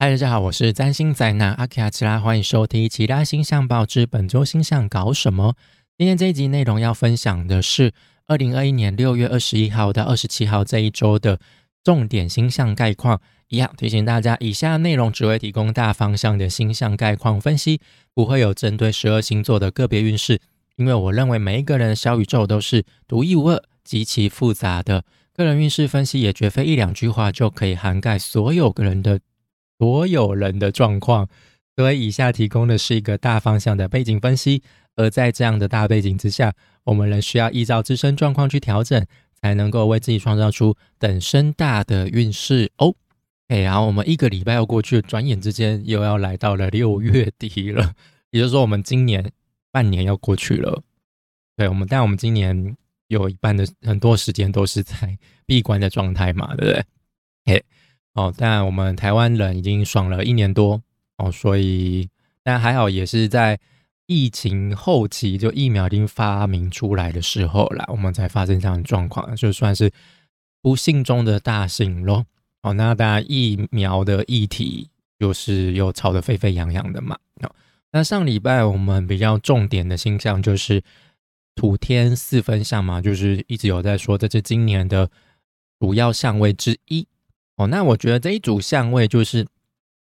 嗨，大家好，我是占星宅男阿奇亚奇拉，欢迎收听《其他星象报》之本周星象搞什么。今天这一集内容要分享的是二零二一年六月二十一号到二十七号这一周的重点星象概况。一样提醒大家，以下内容只会提供大方向的星象概况分析，不会有针对十二星座的个别运势。因为我认为每一个人的小宇宙都是独一无二、极其复杂的，个人运势分析也绝非一两句话就可以涵盖所有个人的。所有人的状况，所以以下提供的是一个大方向的背景分析。而在这样的大背景之下，我们仍需要依照自身状况去调整，才能够为自己创造出等身大的运势哦。哎，然后我们一个礼拜要过去，转眼之间又要来到了六月底了，也就是说，我们今年半年要过去了。对我们，但我们今年有一半的很多时间都是在闭关的状态嘛，对不对？嘿。哦，但我们台湾人已经爽了一年多哦，所以但还好，也是在疫情后期，就疫苗已经发明出来的时候啦，我们才发生这样的状况，就算是不幸中的大幸咯。哦，那当然疫苗的议题就是又吵得沸沸扬扬的嘛。哦，那上礼拜我们比较重点的星象就是土天四分相嘛，就是一直有在说，这是今年的主要相位之一。哦，那我觉得这一组相位就是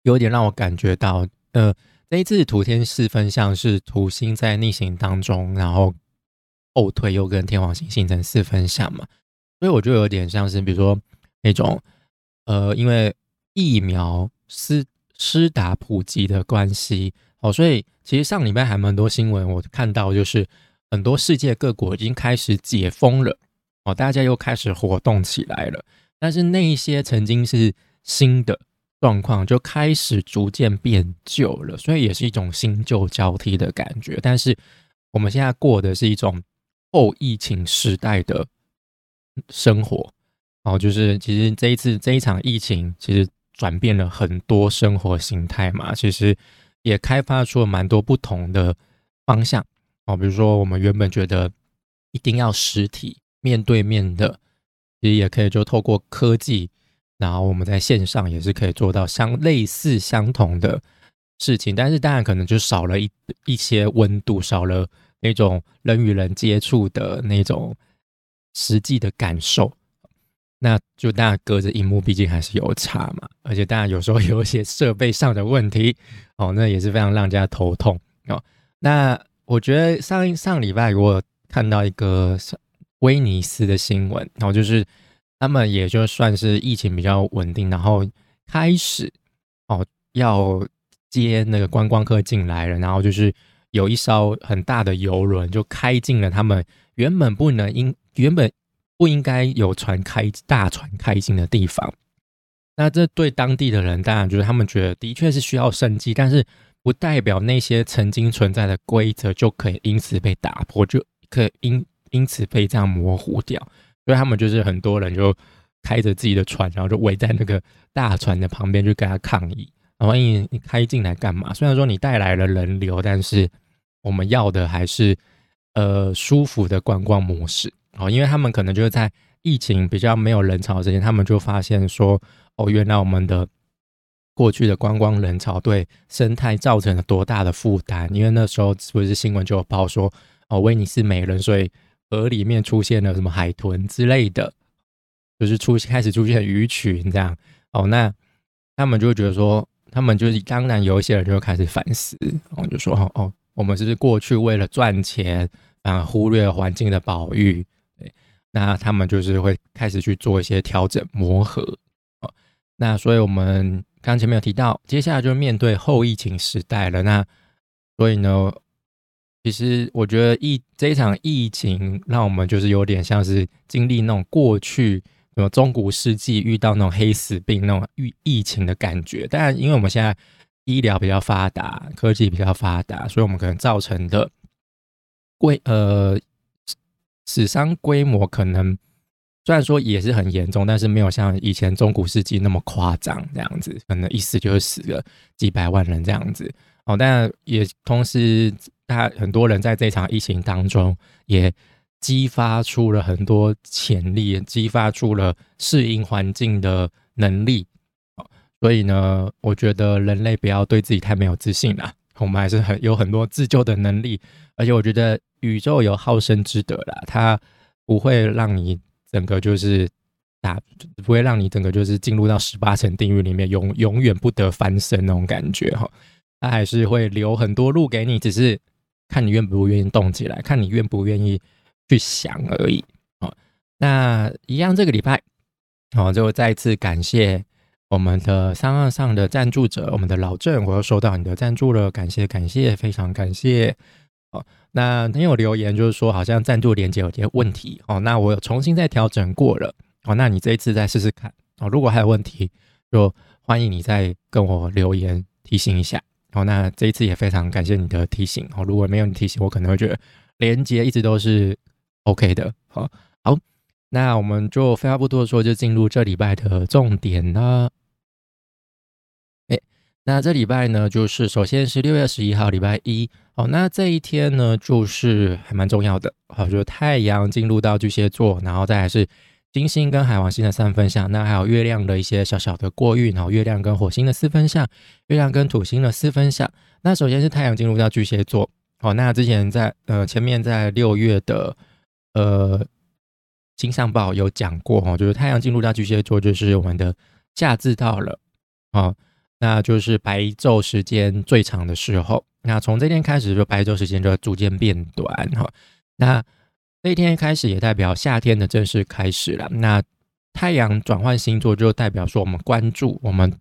有点让我感觉到，呃，这一次土天四分相是土星在逆行当中，然后后退又跟天王星形成四分相嘛，所以我就有点像是，比如说那种，呃，因为疫苗施施打普及的关系，哦，所以其实上礼拜还蛮多新闻，我看到就是很多世界各国已经开始解封了，哦，大家又开始活动起来了。但是那一些曾经是新的状况，就开始逐渐变旧了，所以也是一种新旧交替的感觉。但是我们现在过的是一种后疫情时代的生活，哦，就是其实这一次这一场疫情，其实转变了很多生活形态嘛，其实也开发出了蛮多不同的方向哦，比如说我们原本觉得一定要实体面对面的。其实也可以就透过科技，然后我们在线上也是可以做到相类似相同的事情，但是当然可能就少了一一些温度，少了那种人与人接触的那种实际的感受。那就当然隔着荧幕，毕竟还是有差嘛。而且当然有时候有一些设备上的问题，哦，那也是非常让人家头痛哦。那我觉得上上礼拜我看到一个。威尼斯的新闻，然后就是他们也就算是疫情比较稳定，然后开始哦要接那个观光客进来了，然后就是有一艘很大的游轮就开进了他们原本不能应原本不应该有船开大船开进的地方。那这对当地的人当然就是他们觉得的确是需要生机，但是不代表那些曾经存在的规则就可以因此被打破，就可因。因此被这样模糊掉，所以他们就是很多人就开着自己的船，然后就围在那个大船的旁边，就跟他抗议。然后你你开进来干嘛？虽然说你带来了人流，但是我们要的还是呃舒服的观光模式。哦，因为他们可能就是在疫情比较没有人潮之前，他们就发现说，哦，原来我们的过去的观光人潮对生态造成了多大的负担。因为那时候是不是新闻就有报说，哦，威尼斯美人，所以。河里面出现了什么海豚之类的，就是出开始出现鱼群这样哦，那他们就会觉得说，他们就是当然有一些人就开始反思，我就说哦哦，我们是不是过去为了赚钱啊，忽略环境的保育？对，那他们就是会开始去做一些调整磨合哦。那所以我们刚前面有提到，接下来就面对后疫情时代了。那所以呢？其实我觉得疫这一场疫情，让我们就是有点像是经历那种过去什么中古世纪遇到那种黑死病那种疫疫情的感觉。但，因为我们现在医疗比较发达，科技比较发达，所以我们可能造成的规呃死伤规模可能虽然说也是很严重，但是没有像以前中古世纪那么夸张这样子，可能一死就是死了几百万人这样子哦。但也同时。他很多人在这场疫情当中，也激发出了很多潜力，激发出了适应环境的能力。所以呢，我觉得人类不要对自己太没有自信了，我们还是很有很多自救的能力，而且我觉得宇宙有好生之德啦，它不会让你整个就是打，不会让你整个就是进入到十八层地狱里面永永远不得翻身那种感觉哈，它还是会留很多路给你，只是看你愿不愿意动起来，看你愿不愿意去想而已哦。那一样这个礼拜。好，就再次感谢我们的三二上的赞助者，我们的老郑，我又收到你的赞助了，感谢感谢，非常感谢。哦，那你有留言就是说好像赞助连接有些问题，哦，那我有重新再调整过了，哦，那你这一次再试试看，哦，如果还有问题，就欢迎你再跟我留言提醒一下。哦，那这一次也非常感谢你的提醒，哦，如果没有你提醒，我可能会觉得连接一直都是 OK 的，好。好那我们就废话不多说，就进入这礼拜的重点了。哎，那这礼拜呢，就是首先是六月十一号，礼拜一。哦，那这一天呢，就是还蛮重要的。好，就是太阳进入到巨蟹座，然后再来是金星跟海王星的三分相，那还有月亮的一些小小的过运。然后月亮跟火星的四分相，月亮跟土星的四分相。那首先是太阳进入到巨蟹座。好，那之前在呃前面在六月的呃。星上报有讲过哈，就是太阳进入到巨蟹座，就是我们的夏至到了啊，那就是白昼时间最长的时候。那从这天开始，就白昼时间就逐渐变短哈。那这一天开始也代表夏天的正式开始了。那太阳转换星座，就代表说我们关注、我们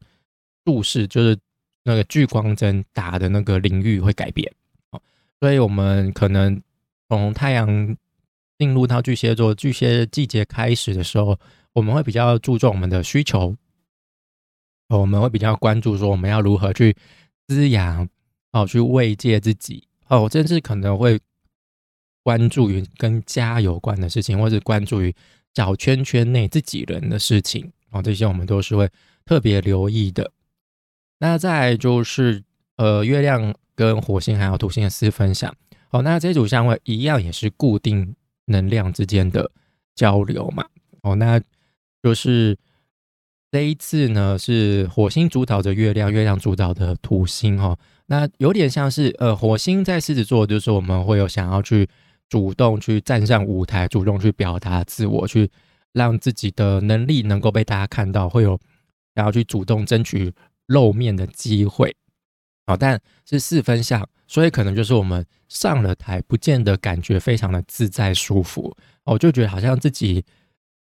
注视，就是那个聚光灯打的那个领域会改变哦所以我们可能从太阳。进入到巨蟹座，巨蟹季节开始的时候，我们会比较注重我们的需求，我们会比较关注说我们要如何去滋养，哦，去慰藉自己，哦，甚至可能会关注于跟家有关的事情，或是关注于小圈圈内自己人的事情，哦，这些我们都是会特别留意的。那再就是，呃，月亮跟火星还有土星的四分享，哦，那这组相位一样也是固定。能量之间的交流嘛，哦，那就是这一次呢，是火星主导的月亮，月亮主导的土星哈，那有点像是呃，火星在狮子座，就是我们会有想要去主动去站上舞台，主动去表达自我，去让自己的能力能够被大家看到，会有然后去主动争取露面的机会，好，但是四分像。所以可能就是我们上了台，不见得感觉非常的自在舒服，我就觉得好像自己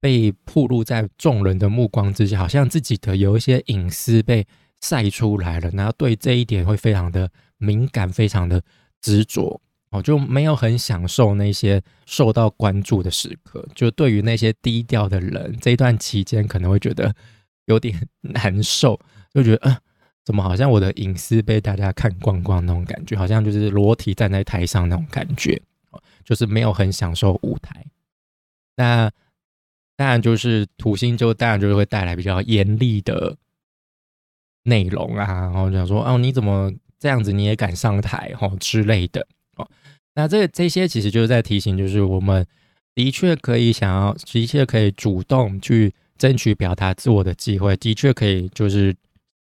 被曝露在众人的目光之下，好像自己的有一些隐私被晒出来了，然后对这一点会非常的敏感，非常的执着，我就没有很享受那些受到关注的时刻。就对于那些低调的人，这一段期间可能会觉得有点 难受，就觉得嗯。怎么好像我的隐私被大家看光光那种感觉，好像就是裸体站在台上那种感觉，就是没有很享受舞台。那当然就是土星，就当然就是会带来比较严厉的内容啊，然后讲说哦，你怎么这样子你也敢上台哈之类的。那这这些其实就是在提醒，就是我们的确可以想要，的确可以主动去争取表达自我的机会，的确可以就是。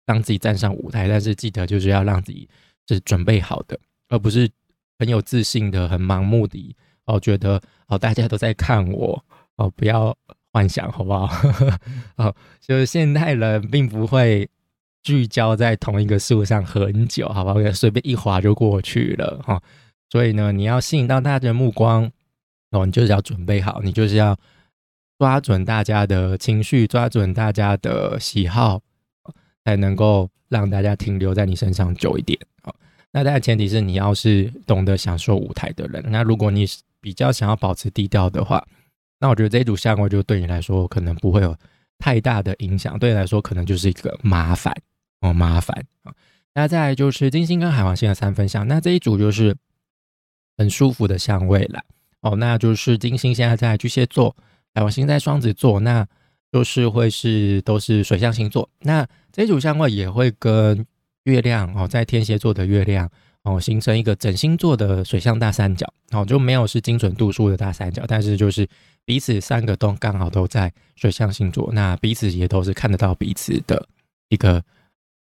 让自己站上舞台，但是记得就是要让自己是准备好的，而不是很有自信的、很盲目的哦，觉得哦大家都在看我哦，不要幻想好不好？哦，就是现代人并不会聚焦在同一个事物上很久，好不好？随便一划就过去了哈。所以呢，你要吸引到大家的目光哦，你就是要准备好，你就是要抓准大家的情绪，抓准大家的喜好。才能够让大家停留在你身上久一点好，那大家前提是你要是懂得享受舞台的人。那如果你比较想要保持低调的话，那我觉得这一组相位就对你来说可能不会有太大的影响，对你来说可能就是一个麻烦哦，麻烦啊。那再来就是金星跟海王星的三分相，那这一组就是很舒服的相位了哦。那就是金星现在在巨蟹座，海王星在双子座，那就是会是都是水象星座。那这组相位也会跟月亮哦，在天蝎座的月亮哦，形成一个整星座的水象大三角哦，就没有是精准度数的大三角，但是就是彼此三个都刚好都在水象星座，那彼此也都是看得到彼此的一个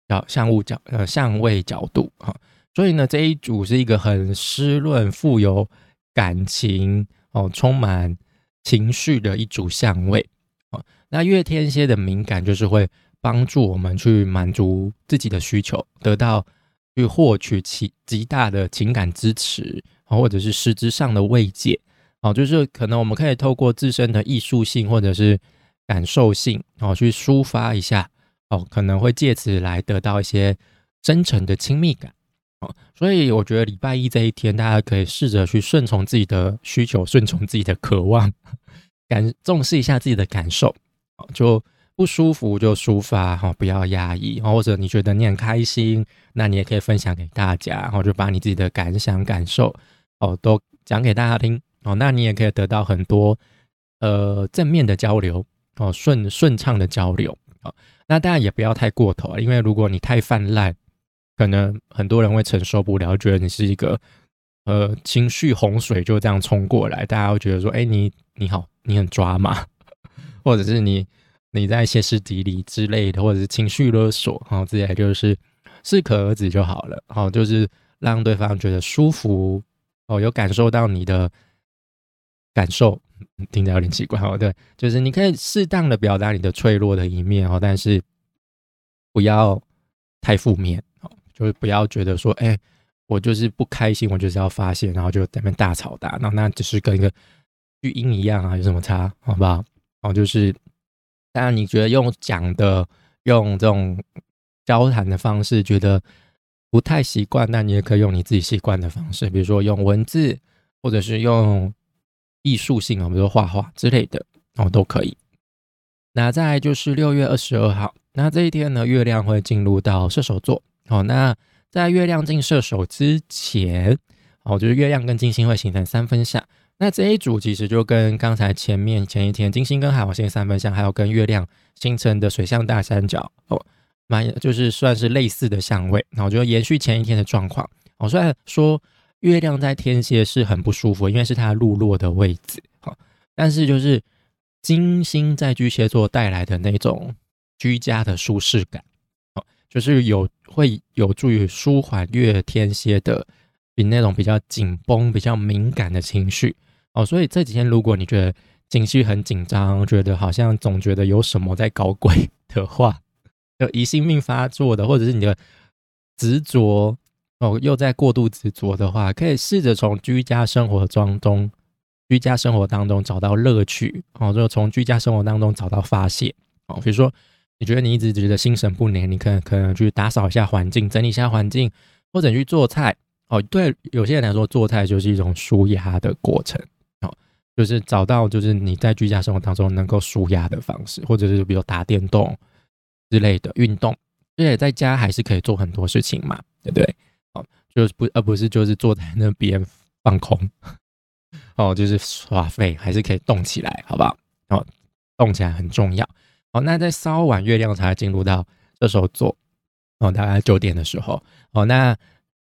角相物角呃相位角度哈，所以呢这一组是一个很湿润、富有感情哦、充满情绪的一组相位哦。那月天蝎的敏感就是会帮助我们去满足自己的需求，得到去获取其极大的情感支持或者是实质上的慰藉哦，就是可能我们可以透过自身的艺术性或者是感受性哦去抒发一下。哦，可能会借此来得到一些真诚的亲密感，哦，所以我觉得礼拜一这一天，大家可以试着去顺从自己的需求，顺从自己的渴望，感重视一下自己的感受，哦，就不舒服就抒发，哈，不要压抑，或者你觉得你很开心，那你也可以分享给大家，然后就把你自己的感想、感受，哦，都讲给大家听，哦，那你也可以得到很多呃正面的交流，哦，顺顺畅的交流，哦。那当然也不要太过头，因为如果你太泛滥，可能很多人会承受不了，觉得你是一个呃情绪洪水就这样冲过来，大家会觉得说，哎，你你好，你很抓马，或者是你你在歇斯底里之类的，或者是情绪勒索，然后之类就是适可而止就好了，好，就是让对方觉得舒服，哦，有感受到你的感受。听起来有点奇怪哦，对，就是你可以适当的表达你的脆弱的一面哦，但是不要太负面，就是不要觉得说，哎，我就是不开心，我就是要发泄，然后就在那边大吵大闹，那只是跟一个巨婴一样啊，有什么差？好不好？哦，就是当然你觉得用讲的、用这种交谈的方式觉得不太习惯，那你也可以用你自己习惯的方式，比如说用文字，或者是用。艺术性啊，比如说画画之类的哦，都可以。那再就是六月二十二号，那这一天呢，月亮会进入到射手座哦。那在月亮进射手之前哦，就是月亮跟金星会形成三分相。那这一组其实就跟刚才前面前一天金星跟海王星三分相，还有跟月亮形成的水象大三角哦，蛮就是算是类似的相位。然后就延续前一天的状况哦，虽然说。月亮在天蝎是很不舒服，因为是它落落的位置。好，但是就是金星在巨蟹座带来的那种居家的舒适感，就是有会有助于舒缓月天蝎的比那种比较紧绷、比较敏感的情绪。哦，所以这几天如果你觉得情绪很紧张，觉得好像总觉得有什么在搞鬼的话，有疑心病发作的，或者是你的执着。哦，又在过度执着的话，可以试着从居家生活当中、居家生活当中找到乐趣哦，就从居家生活当中找到发泄哦。比如说，你觉得你一直觉得心神不宁，你可能可能去打扫一下环境，整理一下环境，或者去做菜哦。对有些人来说，做菜就是一种舒压的过程哦，就是找到就是你在居家生活当中能够舒压的方式，或者是比如打电动之类的运动，而且在家还是可以做很多事情嘛，对不对？就是不，而不是就是坐在那边放空 哦，就是耍废，还是可以动起来，好不好？哦，动起来很重要。哦，那在稍晚月亮才进入到射手座哦，大概九点的时候哦，那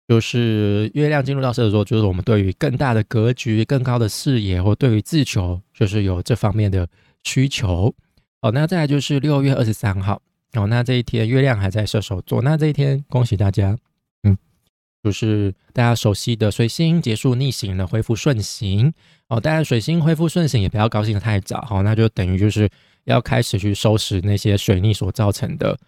就是月亮进入到射手座，就是我们对于更大的格局、更高的视野，或对于自求，就是有这方面的需求。哦，那再来就是六月二十三号哦，那这一天月亮还在射手座，那这一天恭喜大家。嗯就是大家熟悉的水星结束逆行了，恢复顺行哦。当然，水星恢复顺行也不要高兴的太早，好，那就等于就是要开始去收拾那些水逆所造成的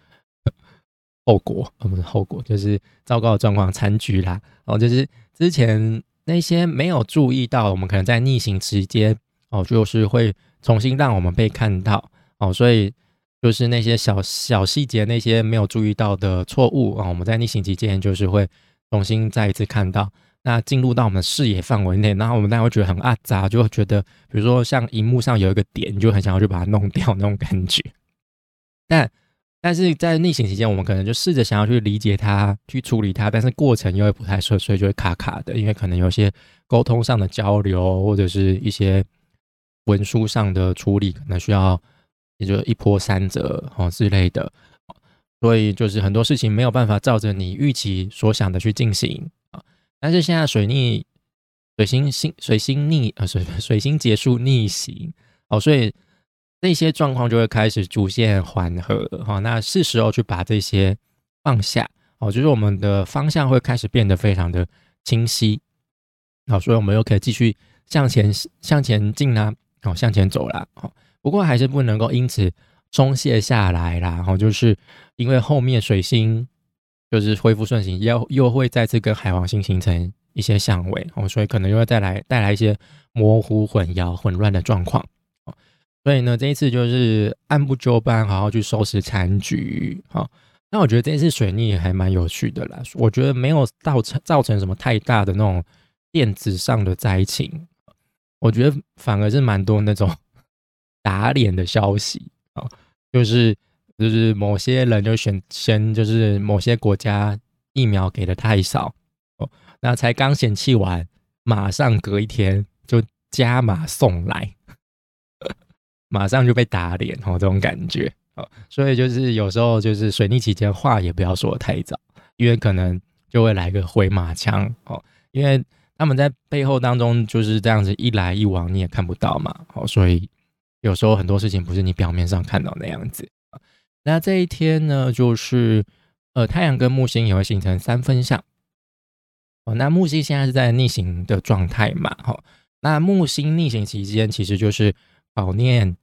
后果，呃，不是后果，就是糟糕的状况残局啦。哦，就是之前那些没有注意到，我们可能在逆行期间哦，就是会重新让我们被看到哦，所以就是那些小小细节，那些没有注意到的错误啊，我们在逆行期间就是会。重新再一次看到，那进入到我们的视野范围内，然后我们大家会觉得很阿杂，就会觉得，比如说像荧幕上有一个点，你就很想要去把它弄掉那种感觉。但但是在逆行期间，我们可能就试着想要去理解它，去处理它，但是过程又会不太顺，所以就会卡卡的，因为可能有些沟通上的交流，或者是一些文书上的处理，可能需要也就一波三折哦之类的。所以就是很多事情没有办法照着你预期所想的去进行。但是现在水逆、水星星、水星逆啊，水 水星结束逆行哦，所以那些状况就会开始逐渐缓和哈。那是时候去把这些放下，哦，就是我们的方向会开始变得非常的清晰，好，所以我们又可以继续向前向前进啦，哦，向前走啦，哦，不过还是不能够因此松懈下来啦，然后就是因为后面水星就是恢复顺行，又又会再次跟海王星形成一些相位，哦，所以可能又会带来带来一些模糊、混淆、混乱的状况。所以呢，这一次就是按部就班，好好去收拾残局。好，那我觉得这一次水逆还蛮有趣的啦。我觉得没有造成造成什么太大的那种电子上的灾情，我觉得反而是蛮多那种 打脸的消息啊，就是就是某些人就选先就是某些国家疫苗给的太少哦，那才刚显气完，马上隔一天就加码送来。马上就被打脸哦，这种感觉哦，所以就是有时候就是水逆期间话也不要说太早，因为可能就会来个回马枪哦，因为他们在背后当中就是这样子一来一往，你也看不到嘛哦，所以有时候很多事情不是你表面上看到那样子那这一天呢，就是呃太阳跟木星也会形成三分相。哦，那木星现在是在逆行的状态嘛，哈，那木星逆行期间其实就是考验。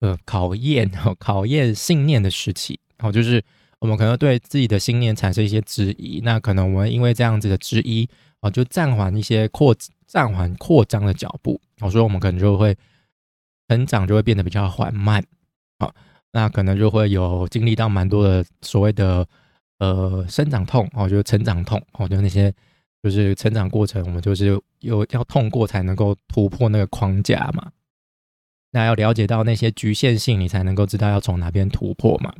呃，考验考验信念的时期，哦，就是我们可能对自己的信念产生一些质疑，那可能我们因为这样子的质疑，哦，就暂缓一些扩暂缓扩张的脚步，好，所以我们可能就会成长就会变得比较缓慢，好，那可能就会有经历到蛮多的所谓的呃生长痛，哦，就是成长痛，哦，就那些就是成长过程，我们就是有要痛过才能够突破那个框架嘛。那要了解到那些局限性，你才能够知道要从哪边突破嘛。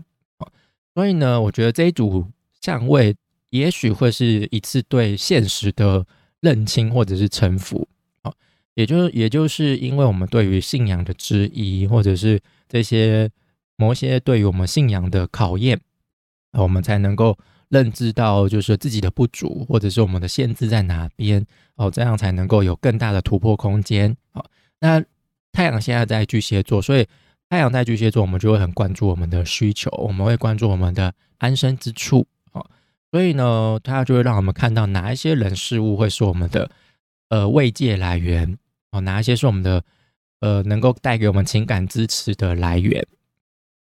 所以呢，我觉得这一组相位也许会是一次对现实的认清或者是臣服。好，也就是也就是因为我们对于信仰的质疑，或者是这些某些对于我们信仰的考验，我们才能够认知到就是自己的不足，或者是我们的限制在哪边哦，这样才能够有更大的突破空间。好，那。太阳现在在巨蟹座，所以太阳在巨蟹座，我们就会很关注我们的需求，我们会关注我们的安身之处啊。所以呢，它就会让我们看到哪一些人事物会是我们的呃慰藉来源哦，哪一些是我们的呃能够带给我们情感支持的来源。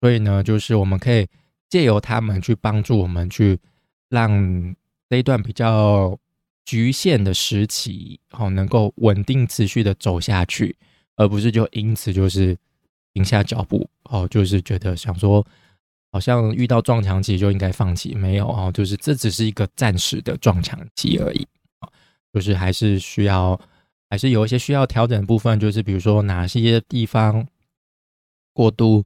所以呢，就是我们可以借由他们去帮助我们，去让这一段比较局限的时期，哦，能够稳定持续的走下去。而不是就因此就是停下脚步哦，就是觉得想说好像遇到撞墙期就应该放弃，没有哦，就是这只是一个暂时的撞墙期而已啊，就是还是需要还是有一些需要调整的部分，就是比如说哪些地方过度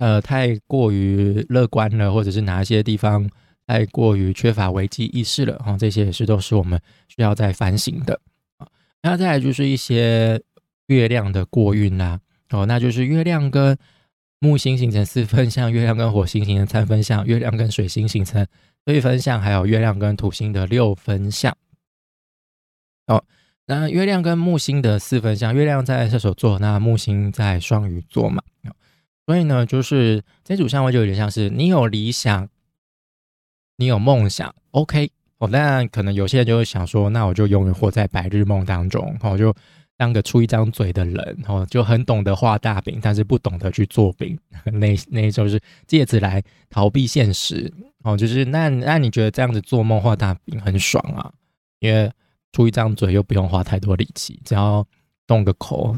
呃太过于乐观了，或者是哪一些地方太过于缺乏危机意识了哈，这些也是都是我们需要在反省的啊。那再来就是一些。月亮的过运啦，哦，那就是月亮跟木星形成四分相，月亮跟火星形成三分相，月亮跟水星形成对分相，还有月亮跟土星的六分相。哦，那月亮跟木星的四分相，月亮在射手座，那木星在双鱼座嘛，所以呢，就是这组相位就有点像是你有理想，你有梦想，OK，哦，那可能有些人就会想说，那我就永远活在白日梦当中，哦，就。当个出一张嘴的人，哦，就很懂得画大饼，但是不懂得去做饼，那那就是借此来逃避现实，哦，就是那那你觉得这样子做梦画大饼很爽啊？因为出一张嘴又不用花太多力气，只要动个口，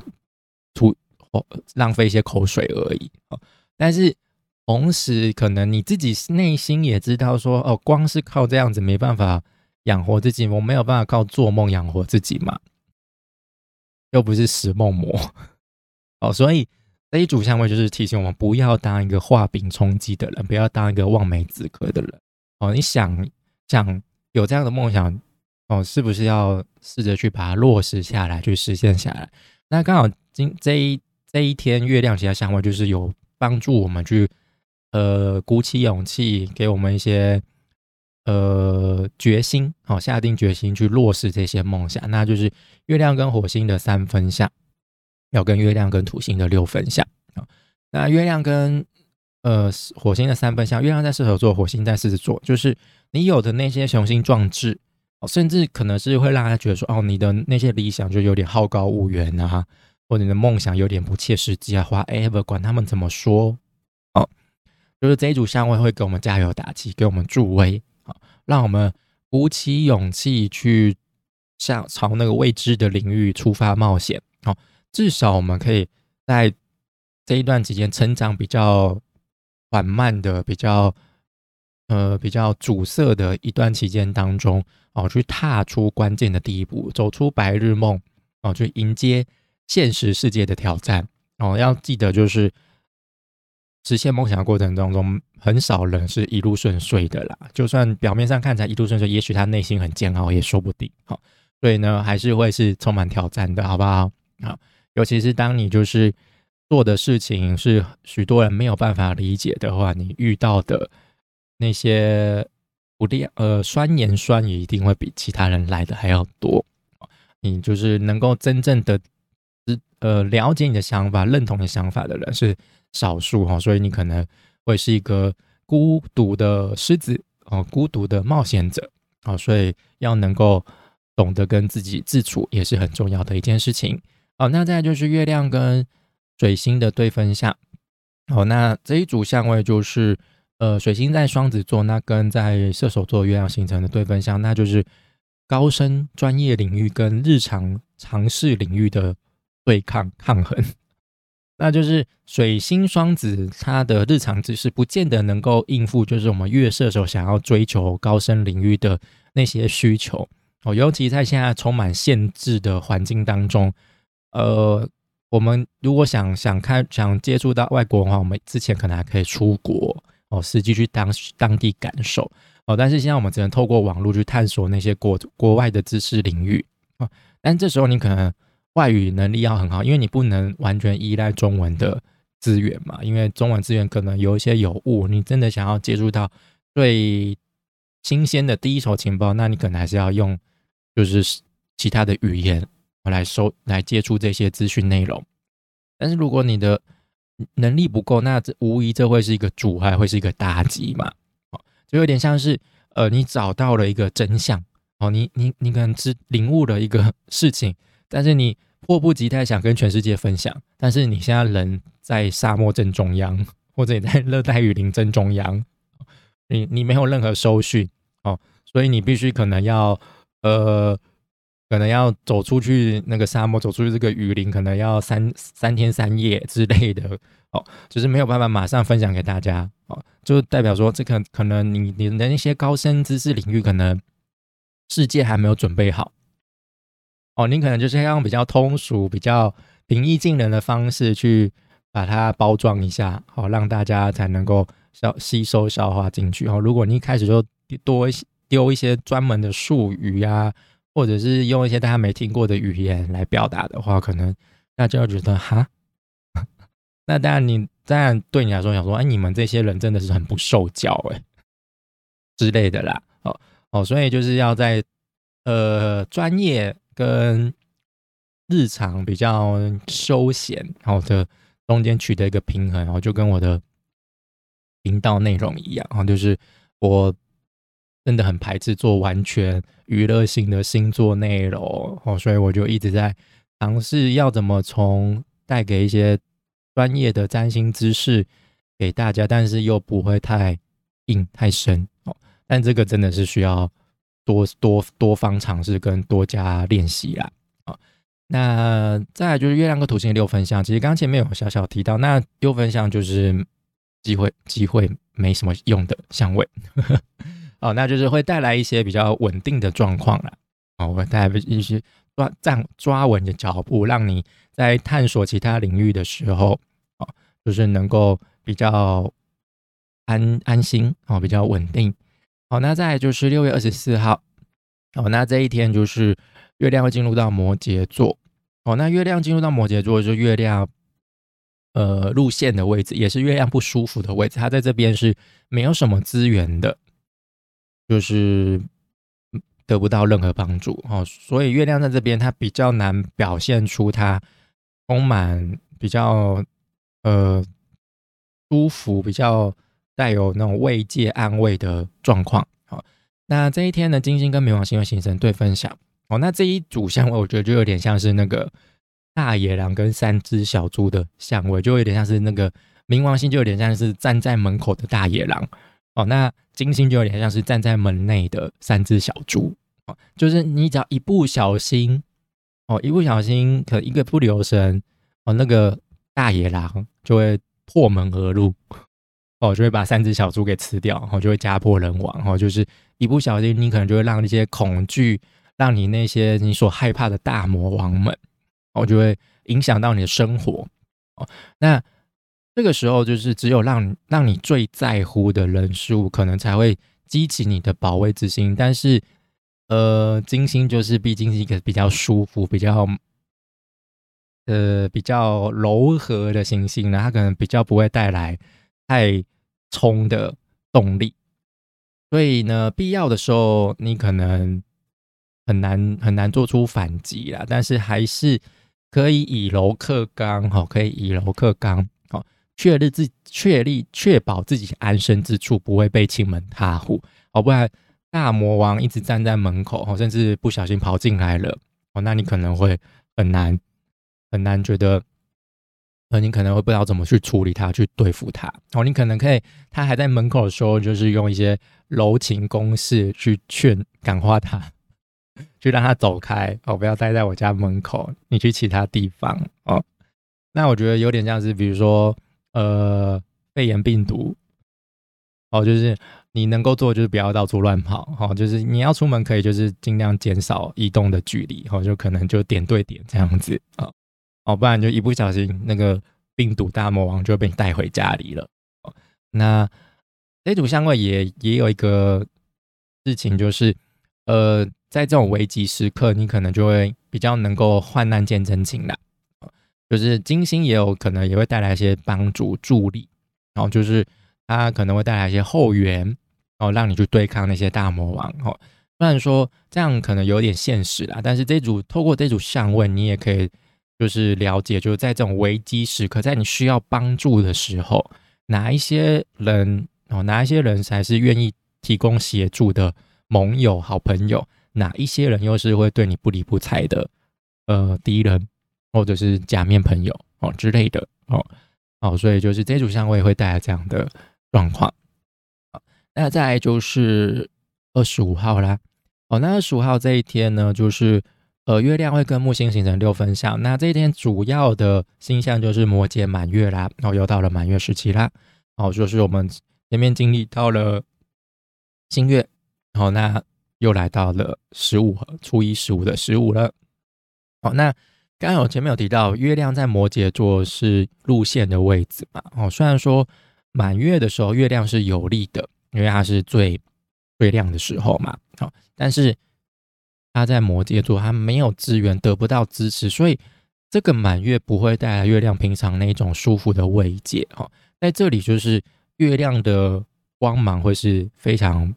出哦浪费一些口水而已，哦，但是同时可能你自己内心也知道说，哦，光是靠这样子没办法养活自己，我没有办法靠做梦养活自己嘛。又不是食梦魔哦，所以这一组相位就是提醒我们不要当一个画饼充饥的人，不要当一个望梅止渴的人哦。你想想有这样的梦想哦，是不是要试着去把它落实下来，去实现下来？那刚好今这一这一天月亮其他相位就是有帮助我们去呃鼓起勇气，给我们一些。呃，决心好，下定决心去落实这些梦想，那就是月亮跟火星的三分相，要跟月亮跟土星的六分相啊。那月亮跟呃火星的三分相，月亮在射手座，火星在狮子座，就是你有的那些雄心壮志，甚至可能是会让他觉得说，哦，你的那些理想就有点好高骛远啊，或者你的梦想有点不切实际啊，或 ever 管他们怎么说，哦，就是这一组相位会给我们加油打气，给我们助威，好，让我们鼓起勇气去向朝那个未知的领域出发冒险，哦，至少我们可以在这一段期间成长比较缓慢的、比较呃比较阻塞的一段期间当中，哦，去踏出关键的第一步，走出白日梦，哦，去迎接现实世界的挑战。哦，要记得就是实现梦想的过程当中，很少人是一路顺遂的啦。就算表面上看起来一路顺遂，也许他内心很煎熬，也说不定。好，所以呢，还是会是充满挑战的，好不好？好，尤其是当你就是做的事情是许多人没有办法理解的话，你遇到的那些不利呃酸言酸语，一定会比其他人来的还要多。你就是能够真正的呃了解你的想法、认同你想法的人是少数哈，所以你可能会是一个孤独的狮子哦，孤独的冒险者哦，所以要能够懂得跟自己自处，也是很重要的一件事情。好，那再就是月亮跟水星的对分相。好，那这一组相位就是呃，水星在双子座，那跟在射手座月亮形成的对分相，那就是高深专业领域跟日常尝试领域的对抗抗衡。那就是水星双子，它的日常知识不见得能够应付，就是我们月射手想要追求高深领域的那些需求哦，尤其在现在充满限制的环境当中。呃，我们如果想想看，想接触到外国的话，我们之前可能还可以出国哦，实际去当当地感受哦。但是现在我们只能透过网络去探索那些国国外的知识领域啊。但这时候你可能外语能力要很好，因为你不能完全依赖中文的资源嘛，因为中文资源可能有一些有误。你真的想要接触到最新鲜的第一手情报，那你可能还是要用就是其他的语言。来收来接触这些资讯内容，但是如果你的能力不够，那这无疑这会是一个阻碍，会是一个打击嘛？哦，就有点像是呃，你找到了一个真相，哦，你你你可能知领悟了一个事情，但是你迫不及待想跟全世界分享，但是你现在人在沙漠正中央，或者你在热带雨林正中央，你你没有任何收讯哦，所以你必须可能要呃。可能要走出去那个沙漠，走出去这个雨林，可能要三三天三夜之类的哦，就是没有办法马上分享给大家哦，就代表说这个可能你你的那些高深知识领域，可能世界还没有准备好哦，你可能就是要用比较通俗、比较平易近人的方式去把它包装一下，好让大家才能够消吸收消化进去哦。如果你一开始就多丢一些专门的术语呀。或者是用一些大家没听过的语言来表达的话，可能大家觉得哈，那当然你当然对你来说想说，哎，你们这些人真的是很不受教哎之类的啦，哦哦，所以就是要在呃专业跟日常比较休闲然后的中间取得一个平衡，然后就跟我的频道内容一样，然后就是我。真的很排斥做完全娱乐性的星座内容哦，所以我就一直在尝试要怎么从带给一些专业的占星知识给大家，但是又不会太硬太深哦。但这个真的是需要多多多方尝试跟多加练习啦。哦，那再来就是月亮跟土星的六分相，其实刚前面有小小提到，那六分相就是机会机会没什么用的相位。哦，那就是会带来一些比较稳定的状况了。哦，会带来一些抓站抓稳的脚步，让你在探索其他领域的时候，哦，就是能够比较安安心，哦，比较稳定。好，那再就是六月二十四号，哦，那这一天就是月亮会进入到摩羯座。哦，那月亮进入到摩羯座，就月亮呃路线的位置，也是月亮不舒服的位置。它在这边是没有什么资源的。就是得不到任何帮助哦，所以月亮在这边，它比较难表现出它充满比较呃舒服、比较带有那种慰藉、安慰的状况。好，那这一天呢，金星跟冥王星会形成对分享。哦，那这一组相位，我觉得就有点像是那个大野狼跟三只小猪的相位，就有点像是那个冥王星，就有点像是站在门口的大野狼。哦，那金星就有点像是站在门内的三只小猪。哦，就是你只要一不小心，哦，一不小心，可一个不留神，哦，那个大野狼就会破门而入，哦，就会把三只小猪给吃掉，然后就会家破人亡。然哦，就是一不小心，你可能就会让那些恐惧。让你那些你所害怕的大魔王们，哦，就会影响到你的生活，哦，那这个时候就是只有让让你最在乎的人事物，可能才会激起你的保卫之心。但是，呃，金星就是毕竟是一个比较舒服、比较呃比较柔和的行星呢，它可能比较不会带来太冲的动力，所以呢，必要的时候你可能。很难很难做出反击啦，但是还是可以以柔克刚，哈，可以以柔克刚，好，确立自确立确保自己安身之处不会被侵门踏户，哦，不然大魔王一直站在门口，哦，甚至不小心跑进来了，哦，那你可能会很难很难觉得，呃，你可能会不知道怎么去处理它，去对付它，哦，你可能可以他还在门口的时候，就是用一些柔情攻势去劝感化他。就让他走开哦，不要待在我家门口，你去其他地方哦。那我觉得有点像是，比如说，呃，肺炎病毒哦，就是你能够做，就是不要到处乱跑哈。就是你要出门，可以就是尽量减少移动的距离哈，就可能就点对点这样子啊，哦不然就一不小心那个病毒大魔王就被你带回家里了。那这组相位也也有一个事情，就是呃。在这种危急时刻，你可能就会比较能够患难见真情啦。就是金星也有可能也会带来一些帮助助力，然后就是它可能会带来一些后援，然后让你去对抗那些大魔王。哦，虽然说这样可能有点现实啦，但是这组透过这组相位，你也可以就是了解，就是在这种危机时刻，在你需要帮助的时候，哪一些人哦，哪一些人才是愿意提供协助的盟友、好朋友。哪一些人又是会对你不理不睬的，呃，敌人或者是假面朋友哦之类的哦，哦，所以就是这组相位会带来这样的状况。好，那再来就是二十五号啦。哦，那二十五号这一天呢，就是呃，月亮会跟木星形成六分相。那这一天主要的星象就是摩羯满月啦，然后又到了满月时期啦。哦，就是我们前面经历到了新月，然后那。又来到了十五初一十五的十五了。好，那刚刚有前面有提到，月亮在摩羯座是路线的位置嘛？哦，虽然说满月的时候月亮是有利的，因为它是最最亮的时候嘛。好，但是他在摩羯座，他没有资源，得不到支持，所以这个满月不会带来月亮平常那种舒服的慰藉。哈，在这里就是月亮的光芒会是非常。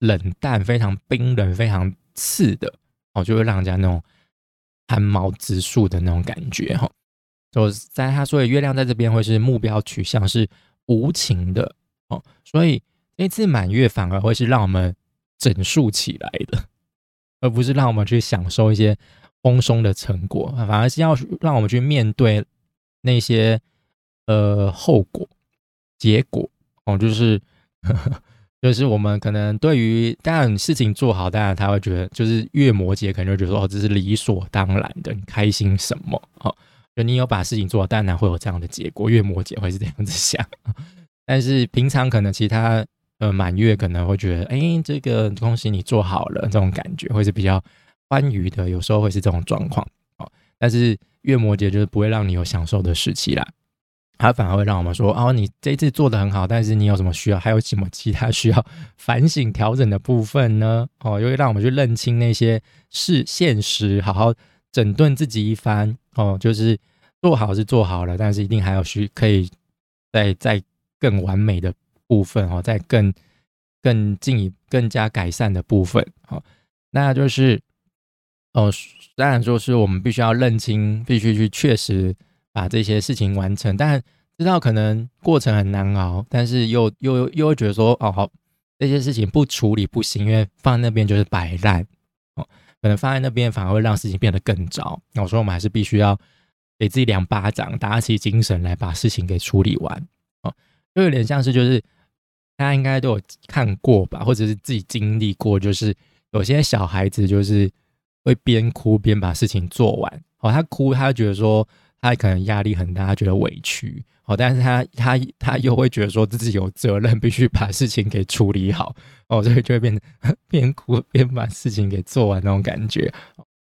冷淡、非常冰冷、非常刺的哦，就会让人家那种汗毛直竖的那种感觉哈。就在他说的月亮在这边会是目标取向是无情的哦，所以那次满月反而会是让我们整肃起来的，而不是让我们去享受一些丰收的成果，反而是要让我们去面对那些呃后果、结果哦，就是。就是我们可能对于当然事情做好，当然他会觉得就是月摩羯可能就觉得说哦，这是理所当然的，你开心什么？哦，就你有把事情做好，当然会有这样的结果。月摩羯会是这样子想，但是平常可能其他呃满月可能会觉得，哎，这个东西你做好了，这种感觉会是比较欢愉的，有时候会是这种状况。哦，但是月摩羯就是不会让你有享受的时期啦。他反而会让我们说：“哦，你这次做的很好，但是你有什么需要？还有什么其他需要反省调整的部分呢？哦，又会让我们去认清那些是现实，好好整顿自己一番。哦，就是做好是做好了，但是一定还有需可以再再更完美的部分哦，在更更进一更加改善的部分。好，那就是哦，当然说是我们必须要认清，必须去确实。”把这些事情完成，但知道可能过程很难熬，但是又又又会觉得说，哦好，这些事情不处理不行，因为放在那边就是摆烂哦，可能放在那边反而会让事情变得更糟。那我说我们还是必须要给自己两巴掌，打起精神来把事情给处理完哦，就有点像是就是大家应该都有看过吧，或者是自己经历过，就是有些小孩子就是会边哭边把事情做完哦，他哭他觉得说。他可能压力很大，他觉得委屈哦，但是他他他又会觉得说自己有责任，必须把事情给处理好哦，所以就会变成边哭边把事情给做完那种感觉。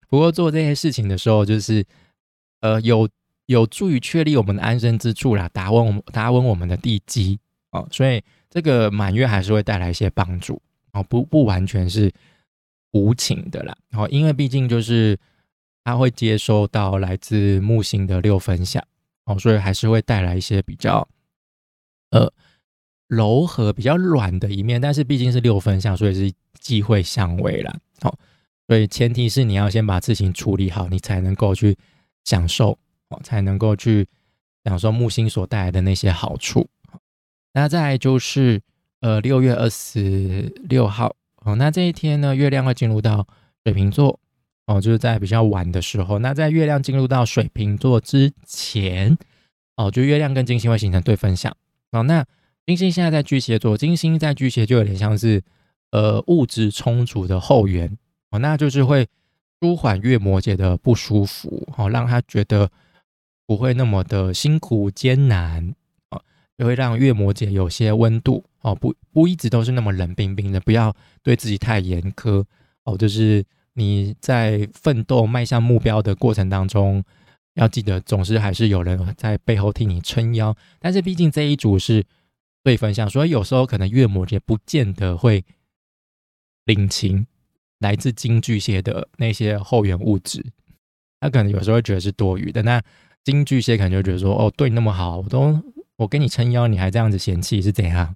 不过做这些事情的时候，就是呃有有助于确立我们的安身之处啦，打稳我们打稳我们的地基哦，所以这个满月还是会带来一些帮助哦，不不完全是无情的啦，哦，因为毕竟就是。他会接收到来自木星的六分相哦，所以还是会带来一些比较呃柔和、比较软的一面。但是毕竟是六分相，所以是忌讳相位啦。哦。所以前提是你要先把事情处理好，你才能够去享受哦，才能够去享受木星所带来的那些好处。那再来就是呃六月二十六号哦，那这一天呢，月亮会进入到水瓶座。哦，就是在比较晚的时候，那在月亮进入到水瓶座之前，哦，就月亮跟金星会形成对分相。哦，那金星现在在巨蟹座，金星在巨蟹就有点像是呃物质充足的后援。哦，那就是会舒缓月摩羯的不舒服，哦，让他觉得不会那么的辛苦艰难，也会让月摩羯有些温度，哦，不不一直都是那么冷冰冰的，不要对自己太严苛，哦，就是。你在奋斗迈向目标的过程当中，要记得总是还是有人在背后替你撑腰。但是毕竟这一组是对分享，所以有时候可能月魔羯不见得会领情来自金巨蟹的那些后援物质，他可能有时候会觉得是多余的。那金巨蟹可能就觉得说：“哦，对你那么好，我都我给你撑腰，你还这样子嫌弃是怎样？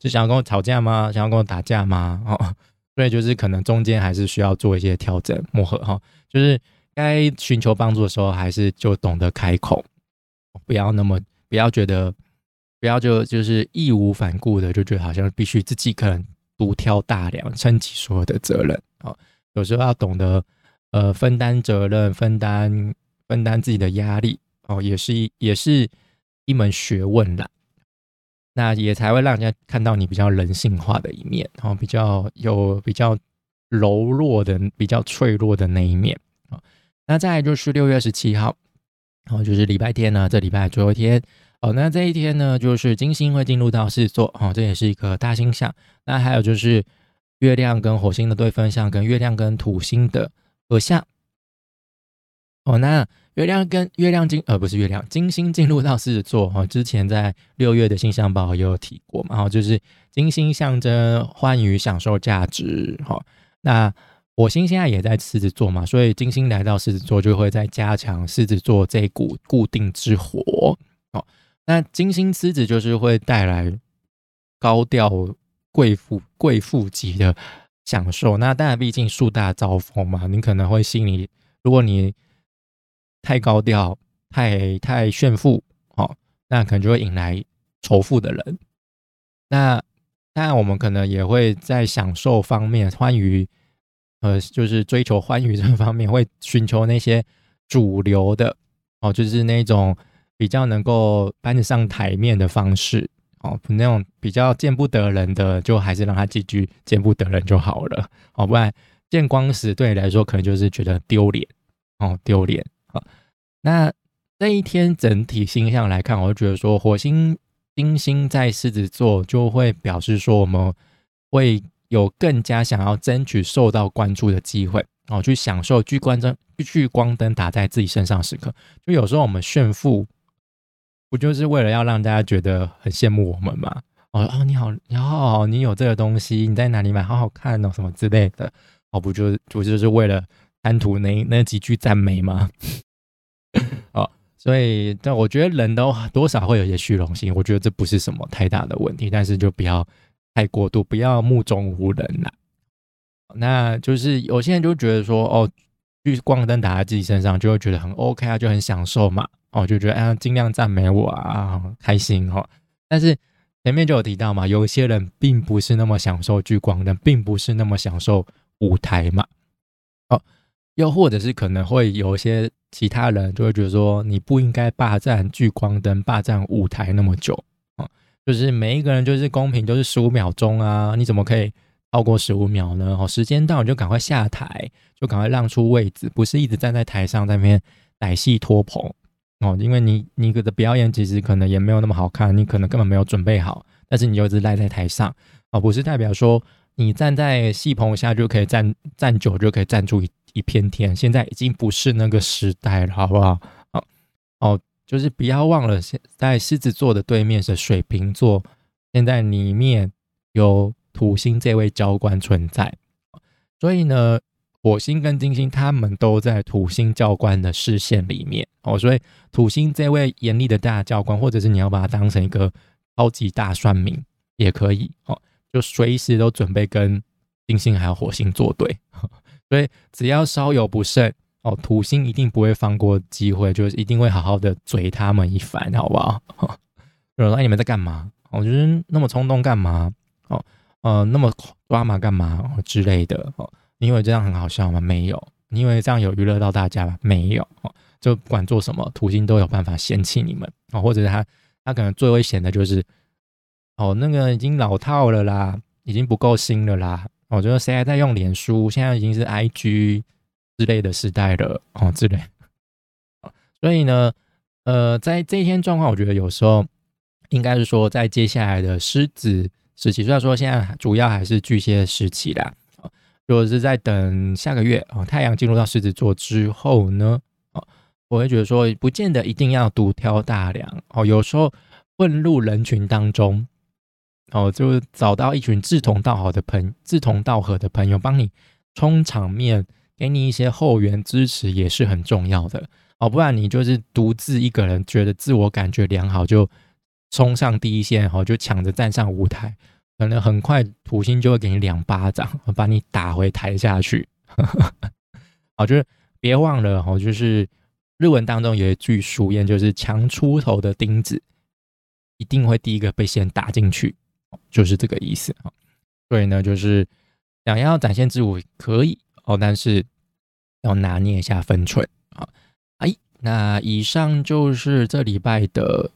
是想要跟我吵架吗？想要跟我打架吗？”哦。所以就是可能中间还是需要做一些调整磨合哈，就是该寻求帮助的时候，还是就懂得开口，不要那么不要觉得不要就就是义无反顾的就觉得好像必须自己可能独挑大梁撑起所有的责任啊，有时候要懂得呃分担责任，分担分担自己的压力哦，也是一也是一门学问啦。那也才会让人家看到你比较人性化的一面，然后比较有比较柔弱的、比较脆弱的那一面啊。那再来就是六月十七号，然后就是礼拜天呢，这礼拜最后一天哦。那这一天呢，就是金星会进入到狮子座哦，这也是一个大星象。那还有就是月亮跟火星的对分相，跟月亮跟土星的合相哦。那月亮跟月亮金呃不是月亮金星进入到狮子座哈，之前在六月的星象报也有提过嘛，然后就是金星象征欢愉享受价值哈，那火星现在也在狮子座嘛，所以金星来到狮子座就会在加强狮子座这股固定之火哦，那金星狮子就是会带来高调贵妇贵妇级的享受，那当然毕竟树大招风嘛，你可能会心里如果你。太高调，太太炫富，哦，那可能就会引来仇富的人。那当然，我们可能也会在享受方面，欢愉，呃，就是追求欢愉这方面，会寻求那些主流的，哦，就是那种比较能够搬得上台面的方式，哦，那种比较见不得人的，就还是让他继续见不得人就好了，哦，不然见光死对你来说可能就是觉得丢脸，哦，丢脸。好，那这一天整体星象来看，我就觉得说，火星、金星在狮子座，就会表示说，我们会有更加想要争取受到关注的机会，哦，去享受聚光灯、聚光灯打在自己身上时刻。就有时候我们炫富，不就是为了要让大家觉得很羡慕我们吗？哦哦，你好，你好，你有这个东西，你在哪里买？好好看哦，什么之类的。哦，不就不就是为了？贪图那那几句赞美吗？哦，所以但我觉得人都多少会有些虚荣心，我觉得这不是什么太大的问题，但是就不要太过度，不要目中无人啦。那就是有些人就觉得说，哦，聚光灯打在自己身上就会觉得很 OK 啊，就很享受嘛。哦，就觉得哎，尽量赞美我啊，开心哈。但是前面就有提到嘛，有一些人并不是那么享受聚光灯，并不是那么享受舞台嘛。又或者是可能会有一些其他人就会觉得说，你不应该霸占聚光灯、霸占舞台那么久啊。就是每一个人就是公平，都是十五秒钟啊，你怎么可以？超过十五秒呢？哦，时间到你就赶快下台，就赶快让出位置，不是一直站在台上在那边歹戏拖棚哦。因为你你的表演其实可能也没有那么好看，你可能根本没有准备好，但是你就一直赖在台上哦，不是代表说你站在戏棚下就可以站站久就可以站住一一片天。现在已经不是那个时代了，好不好？哦哦，就是不要忘了，现在狮子座的对面是水瓶座，现在里面有。土星这位教官存在，所以呢，火星跟金星他们都在土星教官的视线里面哦，所以土星这位严厉的大教官，或者是你要把它当成一个超级大算命也可以哦，就随时都准备跟金星还有火星作对，所以只要稍有不慎哦，土星一定不会放过机会，就是一定会好好的嘴他们一番，好不好？那你们在干嘛？我觉得那么冲动干嘛？哦。呃，那么抓马干嘛之类的哦？你以为这样很好笑吗？没有，你以为这样有娱乐到大家吗？没有哦。就不管做什么，土星都有办法嫌弃你们哦，或者是他他可能最危险的就是哦，那个已经老套了啦，已经不够新了啦。我觉得谁还在用脸书？现在已经是 IG 之类的时代了哦，之类。所以呢，呃，在这一天状况，我觉得有时候应该是说，在接下来的狮子。时期，虽然说现在主要还是巨蟹时期啦，如果是在等下个月啊，太阳进入到狮子座之后呢，哦，我会觉得说，不见得一定要独挑大梁哦，有时候混入人群当中，哦，就找到一群志同道合的朋志同道合的朋友帮你充场面，给你一些后援支持也是很重要的哦，不然你就是独自一个人觉得自我感觉良好就。冲上第一线，哈，就抢着站上舞台，可能很快土星就会给你两巴掌，把你打回台下去。好，就是别忘了，哈，就是日文当中有一句俗谚，就是强出头的钉子一定会第一个被先打进去，就是这个意思啊。所以呢，就是想要展现自我可以哦，但是要拿捏一下分寸啊。哎，那以上就是这礼拜的。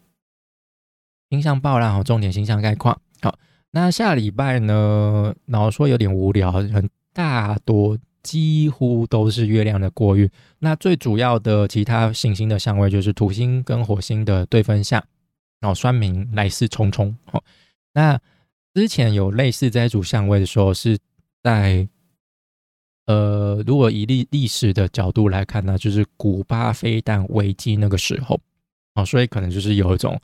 星象报啦，好，重点星象概况。好，那下礼拜呢，老说有点无聊，很大多几乎都是月亮的过运。那最主要的其他行星的相位就是土星跟火星的对分相，然后酸明来势重重。好，那之前有类似这一组相位的时候，是在呃，如果以历历史的角度来看呢，就是古巴飞弹危机那个时候。哦，所以可能就是有一种。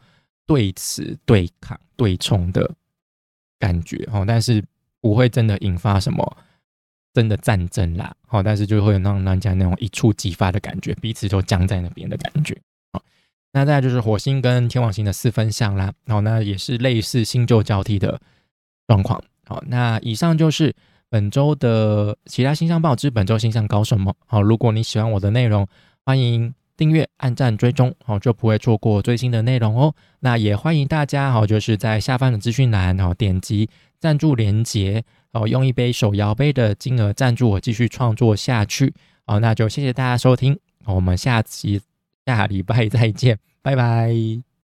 对此对抗对冲的感觉哦，但是不会真的引发什么真的战争啦，好，但是就会有让人家那种一触即发的感觉，彼此都僵在那边的感觉。那再就是火星跟天王星的四分相啦，好，那也是类似新旧交替的状况。好，那以上就是本周的其他星象报之本周星象搞什么？好，如果你喜欢我的内容，欢迎。订阅、按赞、追踪，哦，就不会错过最新的内容哦。那也欢迎大家，哦，就是在下方的资讯栏，哦，点击赞助连结，哦，用一杯手摇杯的金额赞助我继续创作下去。哦，那就谢谢大家收听，我们下期下礼拜再见，拜拜。